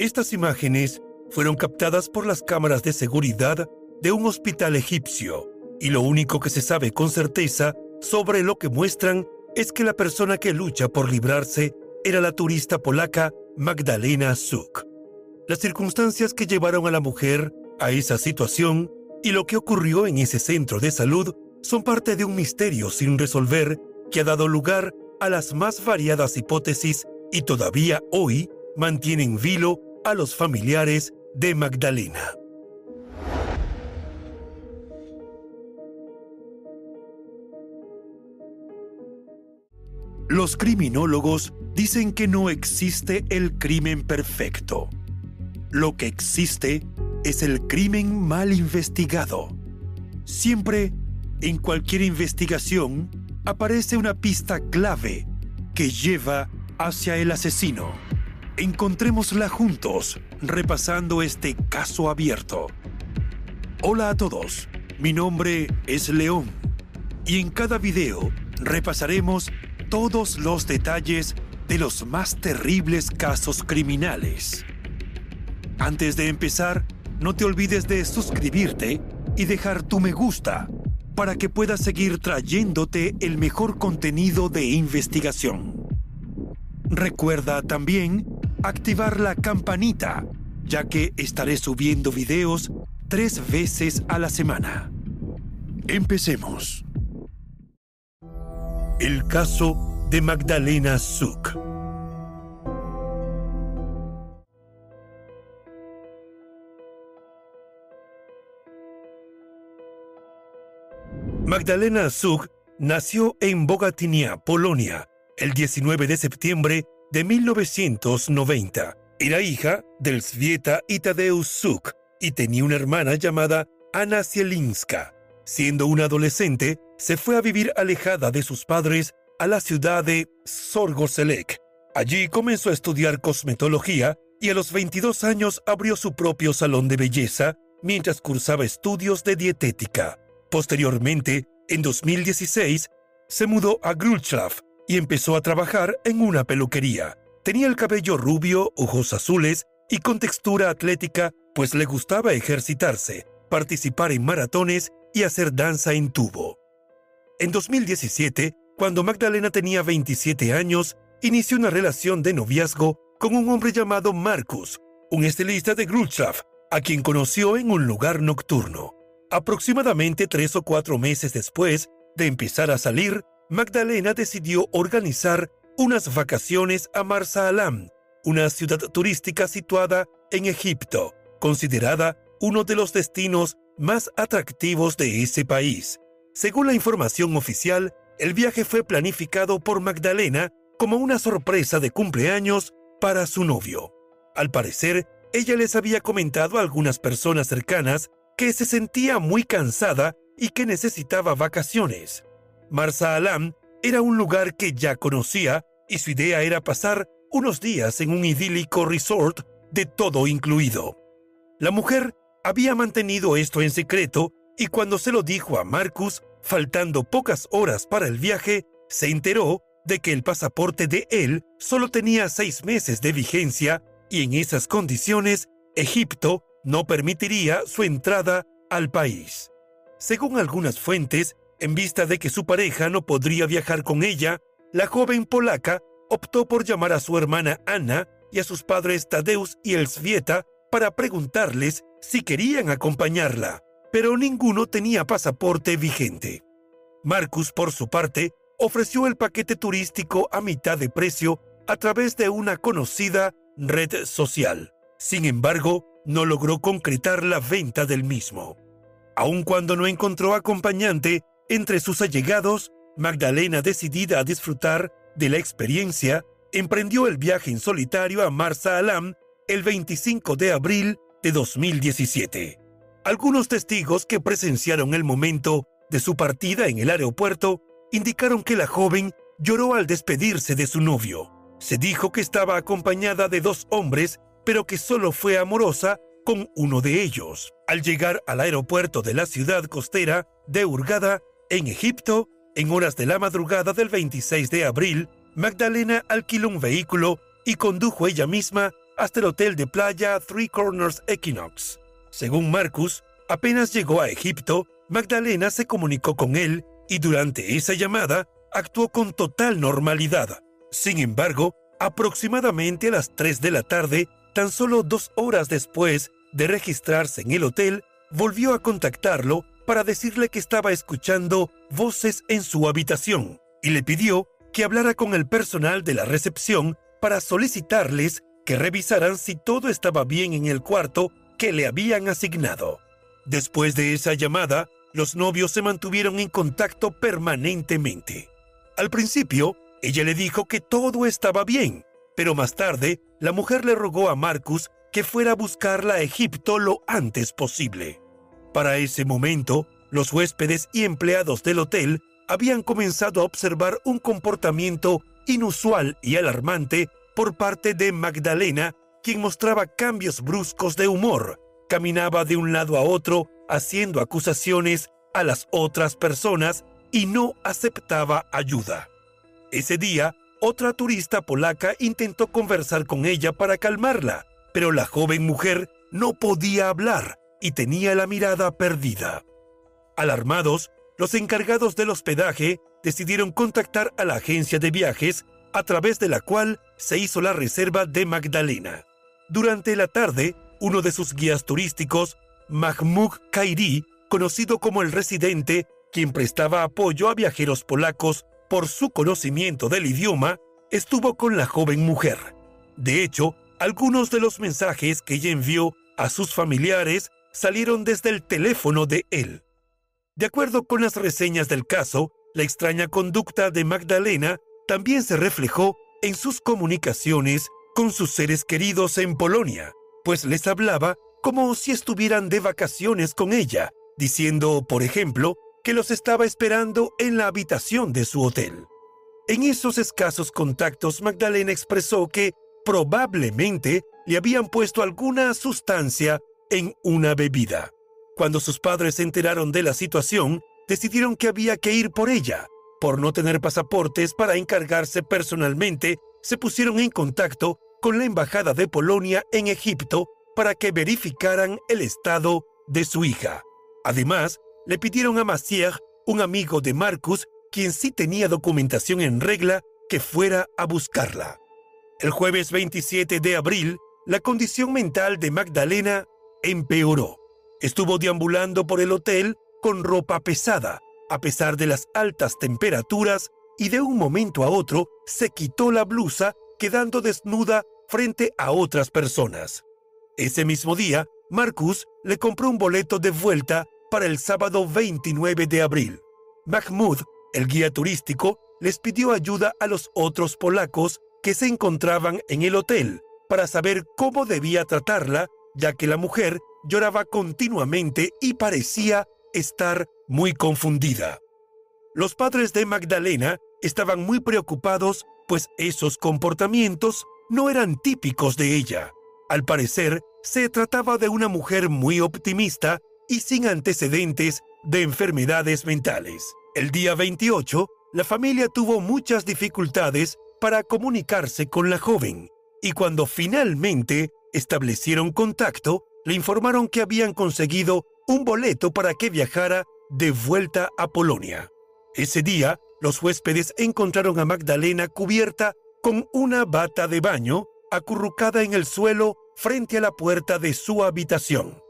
Estas imágenes fueron captadas por las cámaras de seguridad de un hospital egipcio y lo único que se sabe con certeza sobre lo que muestran es que la persona que lucha por librarse era la turista polaca Magdalena Suk. Las circunstancias que llevaron a la mujer a esa situación y lo que ocurrió en ese centro de salud son parte de un misterio sin resolver que ha dado lugar a las más variadas hipótesis y todavía hoy mantienen vilo a los familiares de Magdalena. Los criminólogos dicen que no existe el crimen perfecto. Lo que existe es el crimen mal investigado. Siempre, en cualquier investigación, aparece una pista clave que lleva hacia el asesino. Encontrémosla juntos, repasando este caso abierto. Hola a todos, mi nombre es León y en cada video repasaremos todos los detalles de los más terribles casos criminales. Antes de empezar, no te olvides de suscribirte y dejar tu me gusta para que puedas seguir trayéndote el mejor contenido de investigación. Recuerda también activar la campanita, ya que estaré subiendo videos tres veces a la semana. Empecemos. El caso de Magdalena Suk. Magdalena Suk nació en Bogatynia, Polonia, el 19 de septiembre de 1990. Era hija del Svieta y Tadeusz Suk y tenía una hermana llamada Anna Zielinska. Siendo una adolescente, se fue a vivir alejada de sus padres a la ciudad de Sorgoselec. Allí comenzó a estudiar cosmetología y a los 22 años abrió su propio salón de belleza mientras cursaba estudios de dietética. Posteriormente, en 2016, se mudó a Grulchlav y empezó a trabajar en una peluquería. Tenía el cabello rubio, ojos azules y con textura atlética, pues le gustaba ejercitarse, participar en maratones y hacer danza en tubo. En 2017, cuando Magdalena tenía 27 años, inició una relación de noviazgo con un hombre llamado Marcus, un estilista de Grulchlav, a quien conoció en un lugar nocturno. Aproximadamente tres o cuatro meses después de empezar a salir, Magdalena decidió organizar unas vacaciones a Marsa Alam, una ciudad turística situada en Egipto, considerada uno de los destinos más atractivos de ese país. Según la información oficial, el viaje fue planificado por Magdalena como una sorpresa de cumpleaños para su novio. Al parecer, ella les había comentado a algunas personas cercanas que se sentía muy cansada y que necesitaba vacaciones. Marsa Alam era un lugar que ya conocía y su idea era pasar unos días en un idílico resort de todo incluido. La mujer había mantenido esto en secreto y cuando se lo dijo a Marcus, faltando pocas horas para el viaje, se enteró de que el pasaporte de él solo tenía seis meses de vigencia y en esas condiciones Egipto no permitiría su entrada al país. Según algunas fuentes, en vista de que su pareja no podría viajar con ella, la joven polaca optó por llamar a su hermana Ana y a sus padres Tadeusz y Elzbieta para preguntarles si querían acompañarla, pero ninguno tenía pasaporte vigente. Marcus, por su parte, ofreció el paquete turístico a mitad de precio a través de una conocida red social. Sin embargo, no logró concretar la venta del mismo. Aun cuando no encontró acompañante entre sus allegados, Magdalena, decidida a disfrutar de la experiencia, emprendió el viaje en solitario a Marsa Alam el 25 de abril de 2017. Algunos testigos que presenciaron el momento de su partida en el aeropuerto indicaron que la joven lloró al despedirse de su novio. Se dijo que estaba acompañada de dos hombres, pero que solo fue amorosa con uno de ellos. Al llegar al aeropuerto de la ciudad costera de Hurghada, en Egipto, en horas de la madrugada del 26 de abril, Magdalena alquiló un vehículo y condujo ella misma hasta el hotel de playa Three Corners Equinox. Según Marcus, apenas llegó a Egipto, Magdalena se comunicó con él y durante esa llamada actuó con total normalidad. Sin embargo, aproximadamente a las 3 de la tarde, tan solo dos horas después de registrarse en el hotel, volvió a contactarlo para decirle que estaba escuchando voces en su habitación y le pidió que hablara con el personal de la recepción para solicitarles que revisaran si todo estaba bien en el cuarto que le habían asignado. Después de esa llamada, los novios se mantuvieron en contacto permanentemente. Al principio, ella le dijo que todo estaba bien, pero más tarde, la mujer le rogó a Marcus que fuera a buscarla a Egipto lo antes posible. Para ese momento, los huéspedes y empleados del hotel habían comenzado a observar un comportamiento inusual y alarmante por parte de Magdalena, quien mostraba cambios bruscos de humor, caminaba de un lado a otro haciendo acusaciones a las otras personas y no aceptaba ayuda. Ese día, otra turista polaca intentó conversar con ella para calmarla, pero la joven mujer no podía hablar y tenía la mirada perdida. Alarmados, los encargados del hospedaje decidieron contactar a la agencia de viajes a través de la cual se hizo la reserva de Magdalena. Durante la tarde, uno de sus guías turísticos, Mahmoud Kairi, conocido como el residente, quien prestaba apoyo a viajeros polacos por su conocimiento del idioma, estuvo con la joven mujer. De hecho, algunos de los mensajes que ella envió a sus familiares salieron desde el teléfono de él. De acuerdo con las reseñas del caso, la extraña conducta de Magdalena también se reflejó en sus comunicaciones con sus seres queridos en Polonia, pues les hablaba como si estuvieran de vacaciones con ella, diciendo, por ejemplo, que los estaba esperando en la habitación de su hotel. En esos escasos contactos, Magdalena expresó que probablemente le habían puesto alguna sustancia en una bebida. Cuando sus padres se enteraron de la situación, decidieron que había que ir por ella. Por no tener pasaportes para encargarse personalmente, se pusieron en contacto con la Embajada de Polonia en Egipto para que verificaran el estado de su hija. Además, le pidieron a Massier, un amigo de Marcus, quien sí tenía documentación en regla, que fuera a buscarla. El jueves 27 de abril, la condición mental de Magdalena empeoró. Estuvo deambulando por el hotel con ropa pesada, a pesar de las altas temperaturas, y de un momento a otro se quitó la blusa, quedando desnuda frente a otras personas. Ese mismo día, Marcus le compró un boleto de vuelta para el sábado 29 de abril. Mahmoud, el guía turístico, les pidió ayuda a los otros polacos que se encontraban en el hotel para saber cómo debía tratarla, ya que la mujer lloraba continuamente y parecía estar muy confundida. Los padres de Magdalena estaban muy preocupados, pues esos comportamientos no eran típicos de ella. Al parecer, se trataba de una mujer muy optimista y sin antecedentes de enfermedades mentales. El día 28, la familia tuvo muchas dificultades para comunicarse con la joven, y cuando finalmente establecieron contacto, le informaron que habían conseguido un boleto para que viajara de vuelta a Polonia. Ese día, los huéspedes encontraron a Magdalena cubierta con una bata de baño acurrucada en el suelo frente a la puerta de su habitación.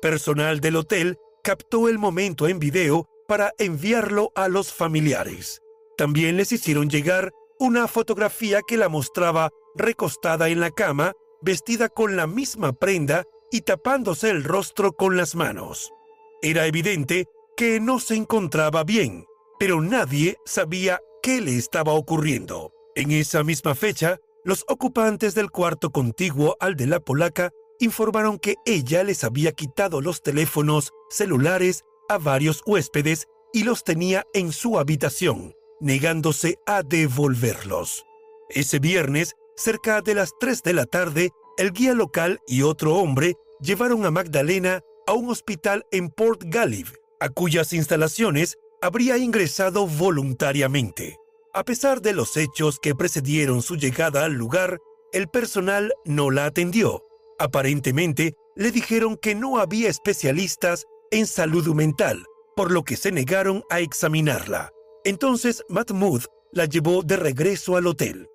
Personal del hotel captó el momento en video para enviarlo a los familiares. También les hicieron llegar una fotografía que la mostraba recostada en la cama, vestida con la misma prenda y tapándose el rostro con las manos. Era evidente que no se encontraba bien, pero nadie sabía qué le estaba ocurriendo. En esa misma fecha, los ocupantes del cuarto contiguo al de la polaca informaron que ella les había quitado los teléfonos celulares a varios huéspedes y los tenía en su habitación, negándose a devolverlos. Ese viernes, cerca de las 3 de la tarde, el guía local y otro hombre llevaron a Magdalena a un hospital en Port Galliv, a cuyas instalaciones habría ingresado voluntariamente. A pesar de los hechos que precedieron su llegada al lugar, el personal no la atendió. Aparentemente, le dijeron que no había especialistas en salud mental, por lo que se negaron a examinarla. Entonces Mahmoud la llevó de regreso al hotel.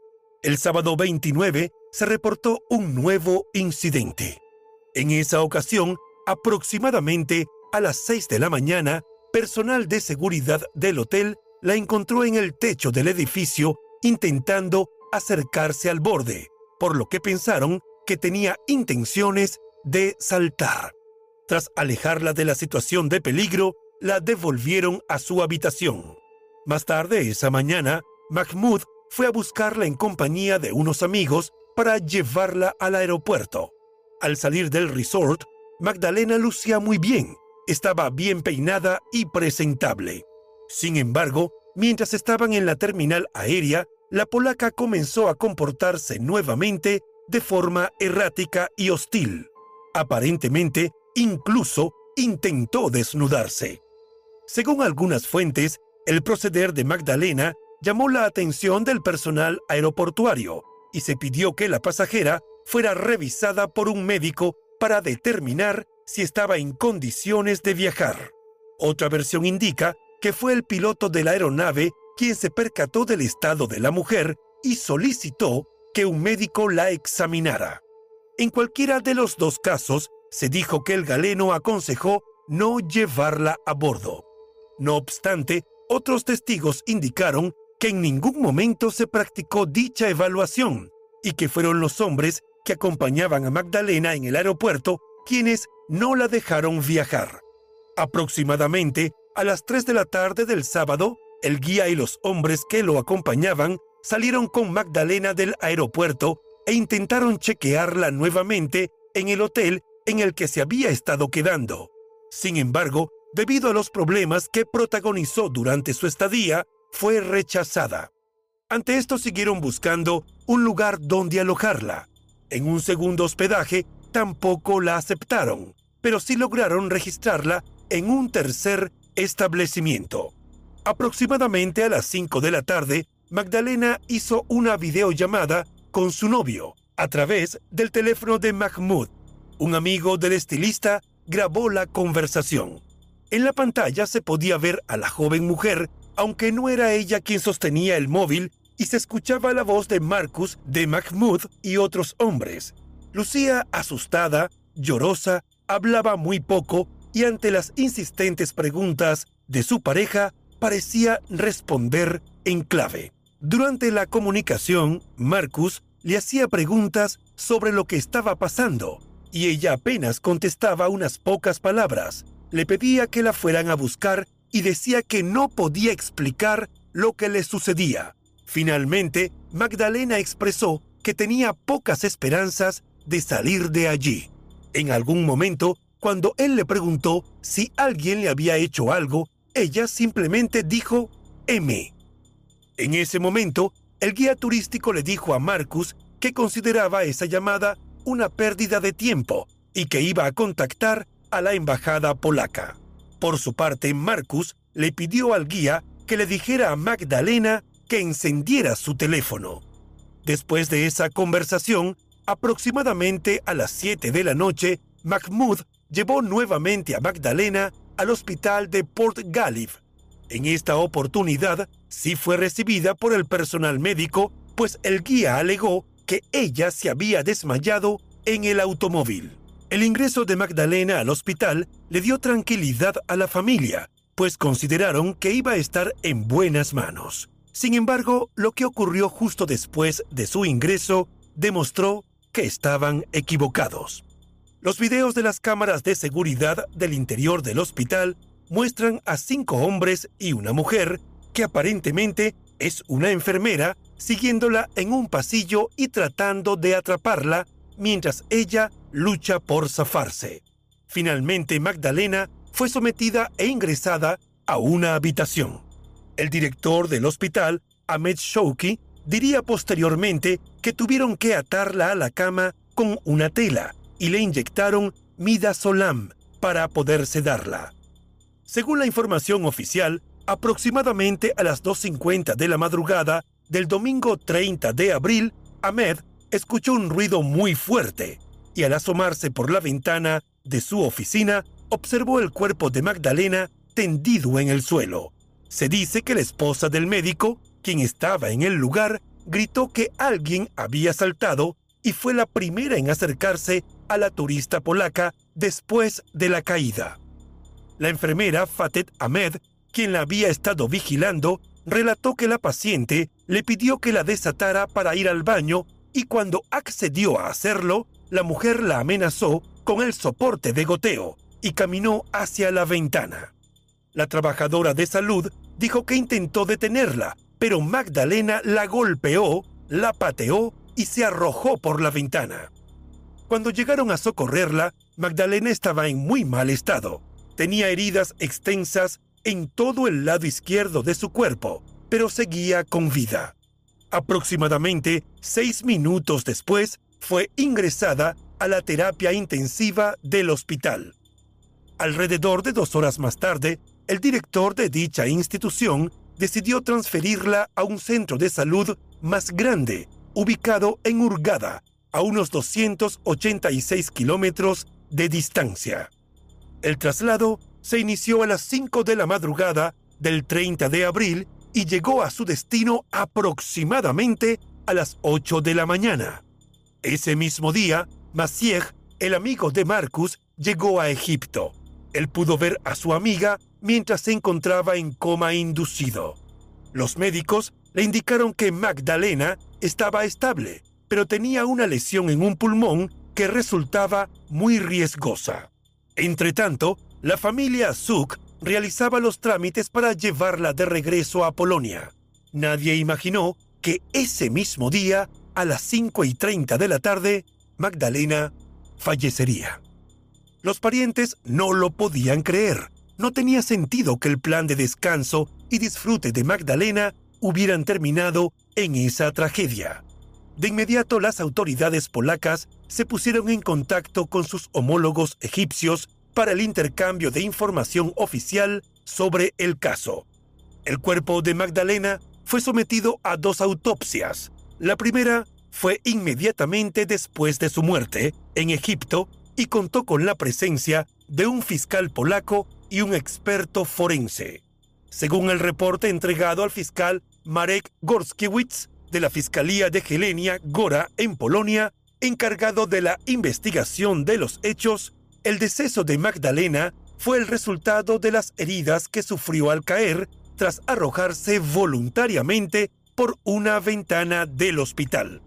El sábado 29 se reportó un nuevo incidente. En esa ocasión, aproximadamente a las 6 de la mañana, personal de seguridad del hotel la encontró en el techo del edificio intentando acercarse al borde, por lo que pensaron que tenía intenciones de saltar. Tras alejarla de la situación de peligro, la devolvieron a su habitación. Más tarde esa mañana, Mahmoud fue a buscarla en compañía de unos amigos para llevarla al aeropuerto. Al salir del resort, Magdalena lucía muy bien, estaba bien peinada y presentable. Sin embargo, mientras estaban en la terminal aérea, la polaca comenzó a comportarse nuevamente de forma errática y hostil. Aparentemente, incluso intentó desnudarse. Según algunas fuentes, el proceder de Magdalena llamó la atención del personal aeroportuario y se pidió que la pasajera fuera revisada por un médico para determinar si estaba en condiciones de viajar. Otra versión indica que fue el piloto de la aeronave quien se percató del estado de la mujer y solicitó que un médico la examinara. En cualquiera de los dos casos, se dijo que el galeno aconsejó no llevarla a bordo. No obstante, otros testigos indicaron que en ningún momento se practicó dicha evaluación y que fueron los hombres que acompañaban a Magdalena en el aeropuerto quienes no la dejaron viajar. Aproximadamente a las 3 de la tarde del sábado, el guía y los hombres que lo acompañaban salieron con Magdalena del aeropuerto e intentaron chequearla nuevamente en el hotel en el que se había estado quedando. Sin embargo, debido a los problemas que protagonizó durante su estadía, fue rechazada. Ante esto siguieron buscando un lugar donde alojarla. En un segundo hospedaje tampoco la aceptaron, pero sí lograron registrarla en un tercer establecimiento. Aproximadamente a las 5 de la tarde, Magdalena hizo una videollamada con su novio a través del teléfono de Mahmoud. Un amigo del estilista grabó la conversación. En la pantalla se podía ver a la joven mujer, aunque no era ella quien sostenía el móvil, y se escuchaba la voz de Marcus, de Mahmoud y otros hombres. Lucía asustada, llorosa, hablaba muy poco y ante las insistentes preguntas de su pareja parecía responder en clave. Durante la comunicación, Marcus le hacía preguntas sobre lo que estaba pasando y ella apenas contestaba unas pocas palabras le pedía que la fueran a buscar y decía que no podía explicar lo que le sucedía. Finalmente, Magdalena expresó que tenía pocas esperanzas de salir de allí. En algún momento, cuando él le preguntó si alguien le había hecho algo, ella simplemente dijo M. En ese momento, el guía turístico le dijo a Marcus que consideraba esa llamada una pérdida de tiempo y que iba a contactar a la embajada polaca. Por su parte, Marcus le pidió al guía que le dijera a Magdalena que encendiera su teléfono. Después de esa conversación, aproximadamente a las 7 de la noche, Mahmoud llevó nuevamente a Magdalena al hospital de Port Galif. En esta oportunidad sí fue recibida por el personal médico, pues el guía alegó que ella se había desmayado en el automóvil. El ingreso de Magdalena al hospital le dio tranquilidad a la familia, pues consideraron que iba a estar en buenas manos. Sin embargo, lo que ocurrió justo después de su ingreso demostró que estaban equivocados. Los videos de las cámaras de seguridad del interior del hospital muestran a cinco hombres y una mujer que aparentemente es una enfermera siguiéndola en un pasillo y tratando de atraparla mientras ella lucha por zafarse. Finalmente Magdalena fue sometida e ingresada a una habitación. El director del hospital, Ahmed Shouki, diría posteriormente que tuvieron que atarla a la cama con una tela y le inyectaron midazolam para poder sedarla. Según la información oficial, aproximadamente a las 2.50 de la madrugada del domingo 30 de abril, Ahmed escuchó un ruido muy fuerte y al asomarse por la ventana de su oficina, observó el cuerpo de Magdalena tendido en el suelo. Se dice que la esposa del médico, quien estaba en el lugar, gritó que alguien había saltado y fue la primera en acercarse a la turista polaca después de la caída. La enfermera Fatet Ahmed, quien la había estado vigilando, relató que la paciente le pidió que la desatara para ir al baño y cuando accedió a hacerlo, la mujer la amenazó con el soporte de goteo y caminó hacia la ventana. La trabajadora de salud dijo que intentó detenerla, pero Magdalena la golpeó, la pateó y se arrojó por la ventana. Cuando llegaron a socorrerla, Magdalena estaba en muy mal estado. Tenía heridas extensas en todo el lado izquierdo de su cuerpo, pero seguía con vida. Aproximadamente seis minutos después, fue ingresada a la terapia intensiva del hospital. Alrededor de dos horas más tarde, el director de dicha institución decidió transferirla a un centro de salud más grande, ubicado en Hurgada, a unos 286 kilómetros de distancia. El traslado se inició a las 5 de la madrugada del 30 de abril y llegó a su destino aproximadamente a las 8 de la mañana. Ese mismo día, Maciej, el amigo de Marcus, llegó a Egipto. Él pudo ver a su amiga mientras se encontraba en coma inducido. Los médicos le indicaron que Magdalena estaba estable, pero tenía una lesión en un pulmón que resultaba muy riesgosa. Entretanto, la familia Zuk realizaba los trámites para llevarla de regreso a Polonia. Nadie imaginó que ese mismo día, a las 5 y 30 de la tarde, Magdalena fallecería. Los parientes no lo podían creer. No tenía sentido que el plan de descanso y disfrute de Magdalena hubieran terminado en esa tragedia. De inmediato las autoridades polacas se pusieron en contacto con sus homólogos egipcios para el intercambio de información oficial sobre el caso. El cuerpo de Magdalena fue sometido a dos autopsias. La primera fue inmediatamente después de su muerte en Egipto y contó con la presencia de un fiscal polaco y un experto forense. Según el reporte entregado al fiscal Marek Gorskiewicz, de la Fiscalía de Helenia Gora en Polonia, encargado de la investigación de los hechos, el deceso de Magdalena fue el resultado de las heridas que sufrió al caer tras arrojarse voluntariamente por una ventana del hospital.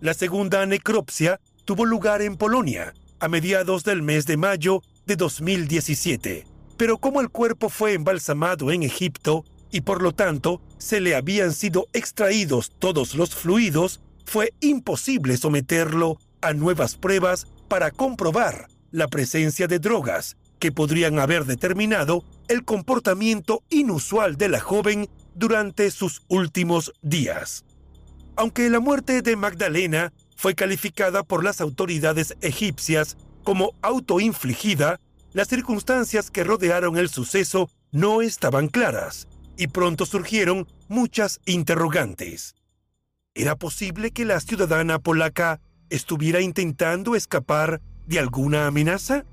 La segunda necropsia tuvo lugar en Polonia a mediados del mes de mayo de 2017, pero como el cuerpo fue embalsamado en Egipto, y por lo tanto se le habían sido extraídos todos los fluidos, fue imposible someterlo a nuevas pruebas para comprobar la presencia de drogas que podrían haber determinado el comportamiento inusual de la joven durante sus últimos días. Aunque la muerte de Magdalena fue calificada por las autoridades egipcias como autoinfligida, las circunstancias que rodearon el suceso no estaban claras y pronto surgieron muchas interrogantes. ¿Era posible que la ciudadana polaca estuviera intentando escapar de alguna amenaza?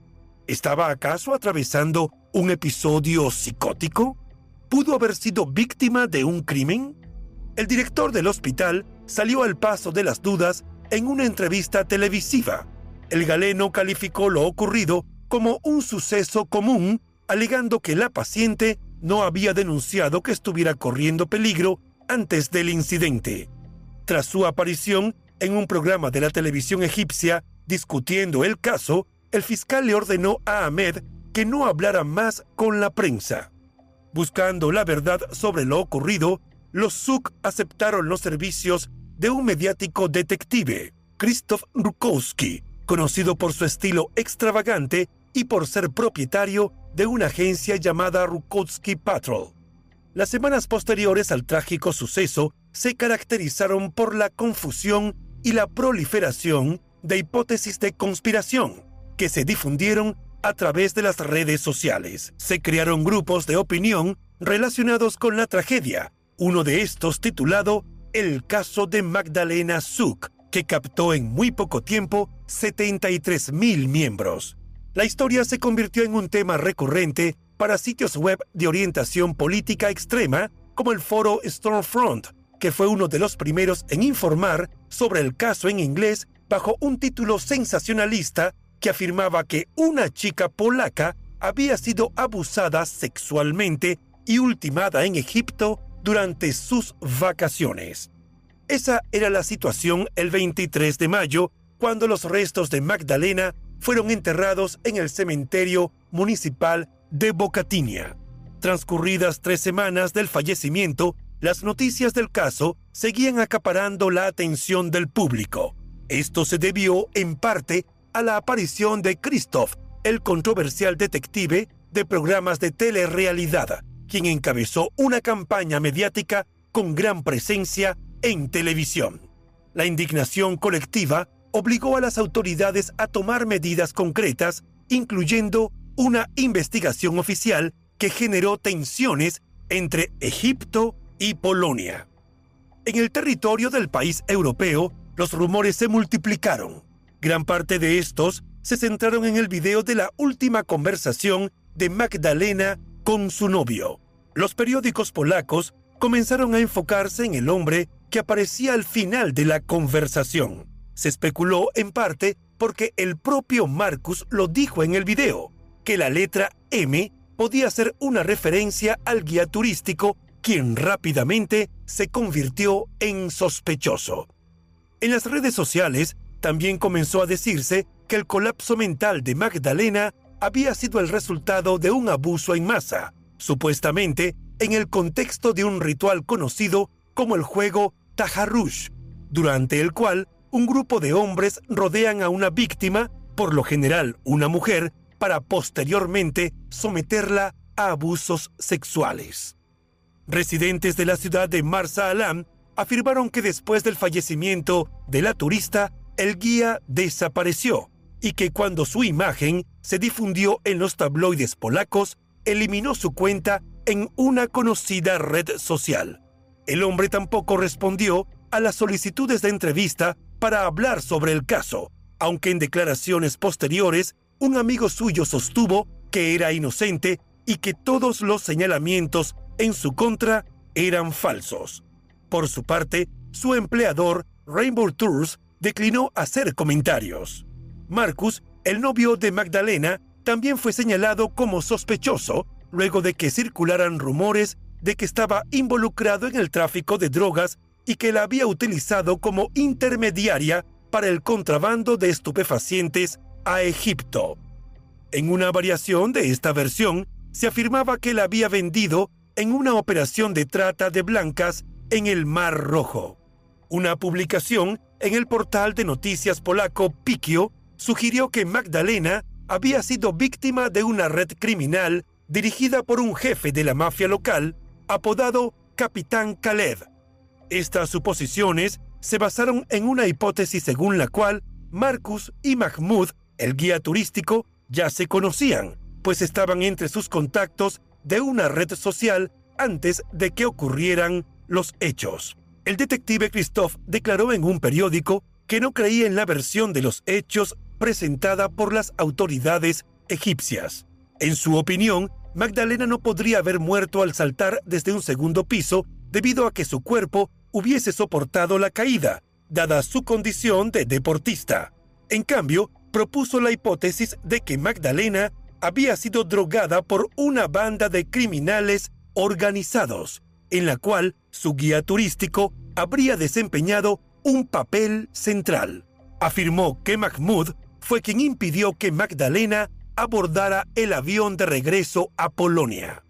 ¿Estaba acaso atravesando ¿Un episodio psicótico? ¿Pudo haber sido víctima de un crimen? El director del hospital salió al paso de las dudas en una entrevista televisiva. El galeno calificó lo ocurrido como un suceso común, alegando que la paciente no había denunciado que estuviera corriendo peligro antes del incidente. Tras su aparición en un programa de la televisión egipcia discutiendo el caso, el fiscal le ordenó a Ahmed que no hablara más con la prensa. Buscando la verdad sobre lo ocurrido, los Suk aceptaron los servicios de un mediático detective, Krzysztof Rukowski, conocido por su estilo extravagante y por ser propietario de una agencia llamada Rukowski Patrol. Las semanas posteriores al trágico suceso se caracterizaron por la confusión y la proliferación de hipótesis de conspiración que se difundieron a través de las redes sociales. Se crearon grupos de opinión relacionados con la tragedia, uno de estos titulado El caso de Magdalena Zuck, que captó en muy poco tiempo 73 mil miembros. La historia se convirtió en un tema recurrente para sitios web de orientación política extrema como el foro Stormfront, que fue uno de los primeros en informar sobre el caso en inglés bajo un título sensacionalista que afirmaba que una chica polaca había sido abusada sexualmente y ultimada en Egipto durante sus vacaciones. Esa era la situación el 23 de mayo, cuando los restos de Magdalena fueron enterrados en el cementerio municipal de Bocatinia. Transcurridas tres semanas del fallecimiento, las noticias del caso seguían acaparando la atención del público. Esto se debió, en parte, a la aparición de Christoph, el controversial detective de programas de telerrealidad, quien encabezó una campaña mediática con gran presencia en televisión. La indignación colectiva obligó a las autoridades a tomar medidas concretas, incluyendo una investigación oficial que generó tensiones entre Egipto y Polonia. En el territorio del país europeo, los rumores se multiplicaron. Gran parte de estos se centraron en el video de la última conversación de Magdalena con su novio. Los periódicos polacos comenzaron a enfocarse en el hombre que aparecía al final de la conversación. Se especuló en parte porque el propio Marcus lo dijo en el video, que la letra M podía ser una referencia al guía turístico, quien rápidamente se convirtió en sospechoso. En las redes sociales también comenzó a decirse que el colapso mental de Magdalena había sido el resultado de un abuso en masa, supuestamente en el contexto de un ritual conocido como el juego Taharrush, durante el cual un grupo de hombres rodean a una víctima, por lo general una mujer, para posteriormente someterla a abusos sexuales. Residentes de la ciudad de Marsa Alam afirmaron que después del fallecimiento de la turista el guía desapareció y que cuando su imagen se difundió en los tabloides polacos, eliminó su cuenta en una conocida red social. El hombre tampoco respondió a las solicitudes de entrevista para hablar sobre el caso, aunque en declaraciones posteriores un amigo suyo sostuvo que era inocente y que todos los señalamientos en su contra eran falsos. Por su parte, su empleador, Rainbow Tours, declinó hacer comentarios. Marcus, el novio de Magdalena, también fue señalado como sospechoso luego de que circularan rumores de que estaba involucrado en el tráfico de drogas y que la había utilizado como intermediaria para el contrabando de estupefacientes a Egipto. En una variación de esta versión, se afirmaba que la había vendido en una operación de trata de blancas en el Mar Rojo. Una publicación en el portal de noticias polaco Pikio sugirió que Magdalena había sido víctima de una red criminal dirigida por un jefe de la mafia local apodado Capitán Kalev. Estas suposiciones se basaron en una hipótesis según la cual Marcus y Mahmoud, el guía turístico, ya se conocían, pues estaban entre sus contactos de una red social antes de que ocurrieran los hechos. El detective Christoph declaró en un periódico que no creía en la versión de los hechos presentada por las autoridades egipcias. En su opinión, Magdalena no podría haber muerto al saltar desde un segundo piso debido a que su cuerpo hubiese soportado la caída, dada su condición de deportista. En cambio, propuso la hipótesis de que Magdalena había sido drogada por una banda de criminales organizados, en la cual su guía turístico habría desempeñado un papel central. Afirmó que Mahmoud fue quien impidió que Magdalena abordara el avión de regreso a Polonia.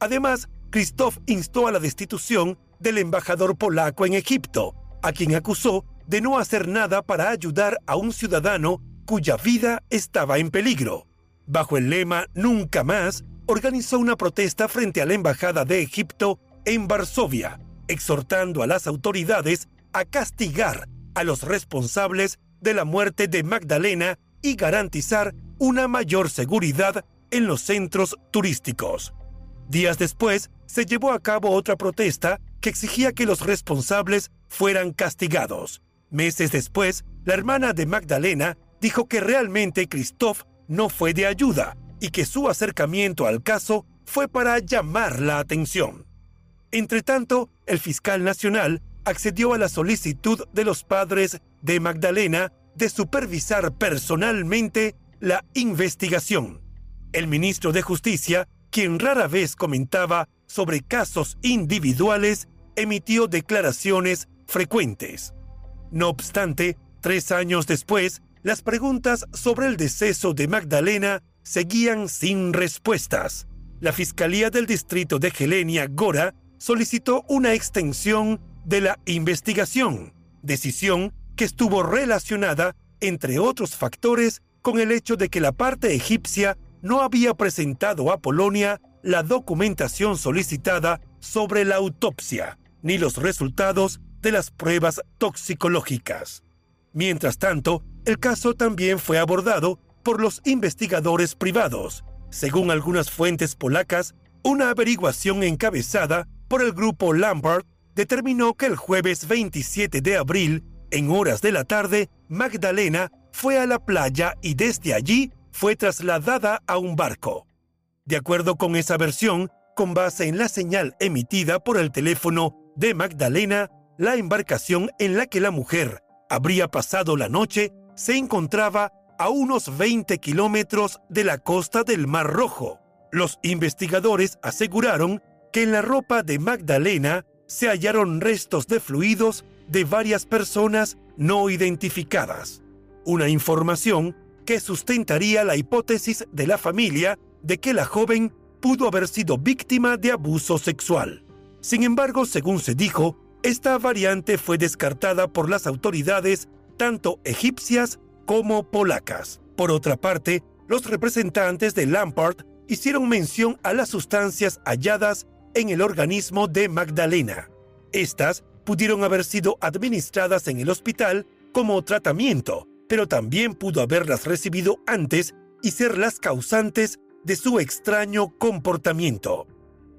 Además, Christoph instó a la destitución del embajador polaco en Egipto, a quien acusó de no hacer nada para ayudar a un ciudadano cuya vida estaba en peligro. Bajo el lema Nunca más, organizó una protesta frente a la Embajada de Egipto en Varsovia, exhortando a las autoridades a castigar a los responsables de la muerte de Magdalena y garantizar una mayor seguridad en los centros turísticos. Días después, se llevó a cabo otra protesta que exigía que los responsables fueran castigados. Meses después, la hermana de Magdalena dijo que realmente Christoph no fue de ayuda y que su acercamiento al caso fue para llamar la atención. Entretanto, el fiscal nacional accedió a la solicitud de los padres de Magdalena de supervisar personalmente la investigación. El ministro de Justicia, quien rara vez comentaba sobre casos individuales, emitió declaraciones frecuentes. No obstante, tres años después, las preguntas sobre el deceso de Magdalena seguían sin respuestas. La Fiscalía del Distrito de Gelenia, Gora, solicitó una extensión de la investigación, decisión que estuvo relacionada, entre otros factores, con el hecho de que la parte egipcia no había presentado a Polonia la documentación solicitada sobre la autopsia, ni los resultados de las pruebas toxicológicas. Mientras tanto, el caso también fue abordado por los investigadores privados. Según algunas fuentes polacas, una averiguación encabezada por el grupo Lambert determinó que el jueves 27 de abril, en horas de la tarde, Magdalena fue a la playa y desde allí fue trasladada a un barco. De acuerdo con esa versión, con base en la señal emitida por el teléfono de Magdalena, la embarcación en la que la mujer habría pasado la noche se encontraba a unos 20 kilómetros de la costa del Mar Rojo. Los investigadores aseguraron que en la ropa de Magdalena se hallaron restos de fluidos de varias personas no identificadas, una información que sustentaría la hipótesis de la familia de que la joven pudo haber sido víctima de abuso sexual. Sin embargo, según se dijo, esta variante fue descartada por las autoridades tanto egipcias como polacas. Por otra parte, los representantes de Lampard hicieron mención a las sustancias halladas en el organismo de Magdalena. Estas pudieron haber sido administradas en el hospital como tratamiento, pero también pudo haberlas recibido antes y ser las causantes de su extraño comportamiento.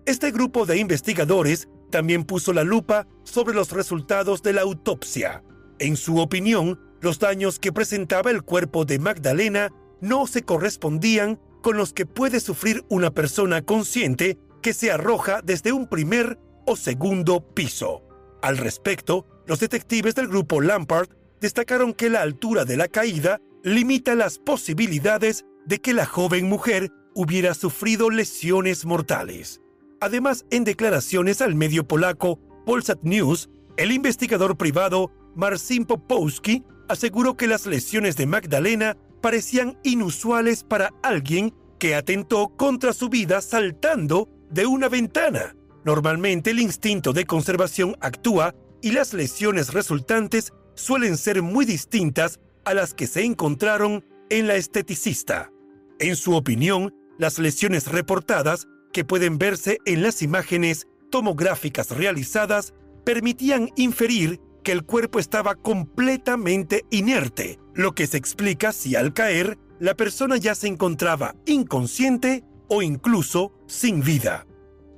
Este grupo de investigadores también puso la lupa sobre los resultados de la autopsia. En su opinión, los daños que presentaba el cuerpo de Magdalena no se correspondían con los que puede sufrir una persona consciente que se arroja desde un primer o segundo piso. Al respecto, los detectives del grupo Lampard destacaron que la altura de la caída limita las posibilidades de que la joven mujer hubiera sufrido lesiones mortales. Además, en declaraciones al medio polaco Polsat News, el investigador privado Marcin Popowski aseguró que las lesiones de Magdalena parecían inusuales para alguien que atentó contra su vida saltando de una ventana. Normalmente el instinto de conservación actúa y las lesiones resultantes suelen ser muy distintas a las que se encontraron en la esteticista. En su opinión, las lesiones reportadas, que pueden verse en las imágenes tomográficas realizadas, permitían inferir que el cuerpo estaba completamente inerte, lo que se explica si al caer la persona ya se encontraba inconsciente o incluso sin vida.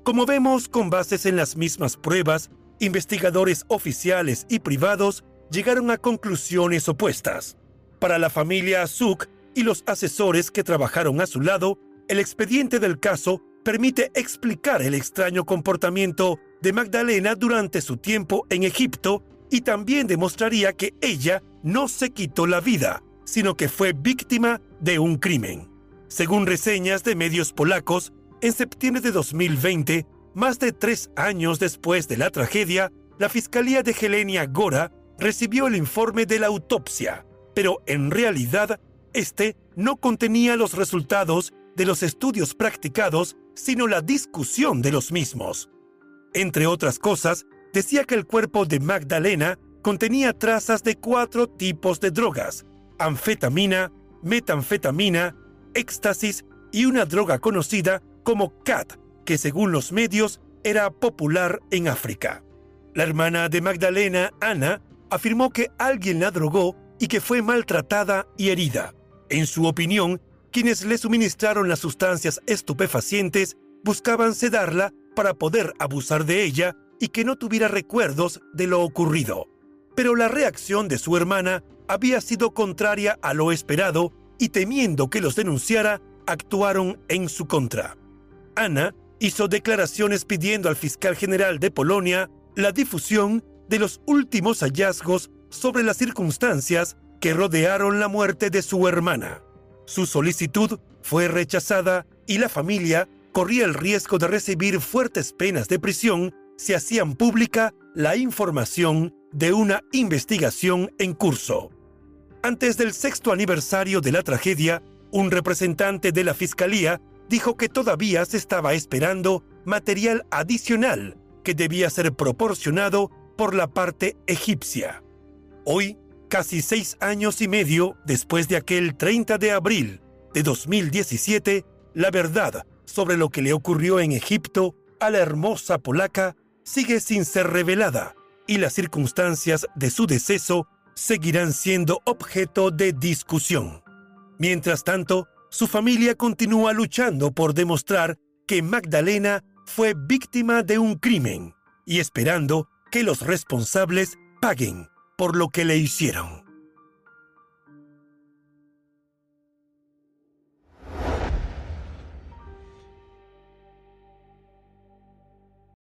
Como vemos, con bases en las mismas pruebas, investigadores oficiales y privados llegaron a conclusiones opuestas. Para la familia Azuk y los asesores que trabajaron a su lado, el expediente del caso permite explicar el extraño comportamiento de Magdalena durante su tiempo en Egipto y también demostraría que ella no se quitó la vida, sino que fue víctima de un crimen. Según reseñas de medios polacos, en septiembre de 2020, más de tres años después de la tragedia, la Fiscalía de Helenia Gora recibió el informe de la autopsia, pero en realidad este no contenía los resultados de los estudios practicados, sino la discusión de los mismos. Entre otras cosas, decía que el cuerpo de Magdalena contenía trazas de cuatro tipos de drogas, anfetamina, metanfetamina, éxtasis y una droga conocida como CAT, que según los medios era popular en África. La hermana de Magdalena, Ana, afirmó que alguien la drogó y que fue maltratada y herida. En su opinión, quienes le suministraron las sustancias estupefacientes buscaban sedarla para poder abusar de ella y que no tuviera recuerdos de lo ocurrido. Pero la reacción de su hermana había sido contraria a lo esperado y temiendo que los denunciara, actuaron en su contra. Ana hizo declaraciones pidiendo al fiscal general de Polonia la difusión de los últimos hallazgos sobre las circunstancias que rodearon la muerte de su hermana. Su solicitud fue rechazada y la familia corría el riesgo de recibir fuertes penas de prisión si hacían pública la información de una investigación en curso. Antes del sexto aniversario de la tragedia, un representante de la Fiscalía dijo que todavía se estaba esperando material adicional que debía ser proporcionado por la parte egipcia. Hoy, casi seis años y medio después de aquel 30 de abril de 2017, la verdad sobre lo que le ocurrió en Egipto a la hermosa polaca sigue sin ser revelada y las circunstancias de su deceso seguirán siendo objeto de discusión. Mientras tanto, su familia continúa luchando por demostrar que Magdalena fue víctima de un crimen y esperando que los responsables paguen por lo que le hicieron.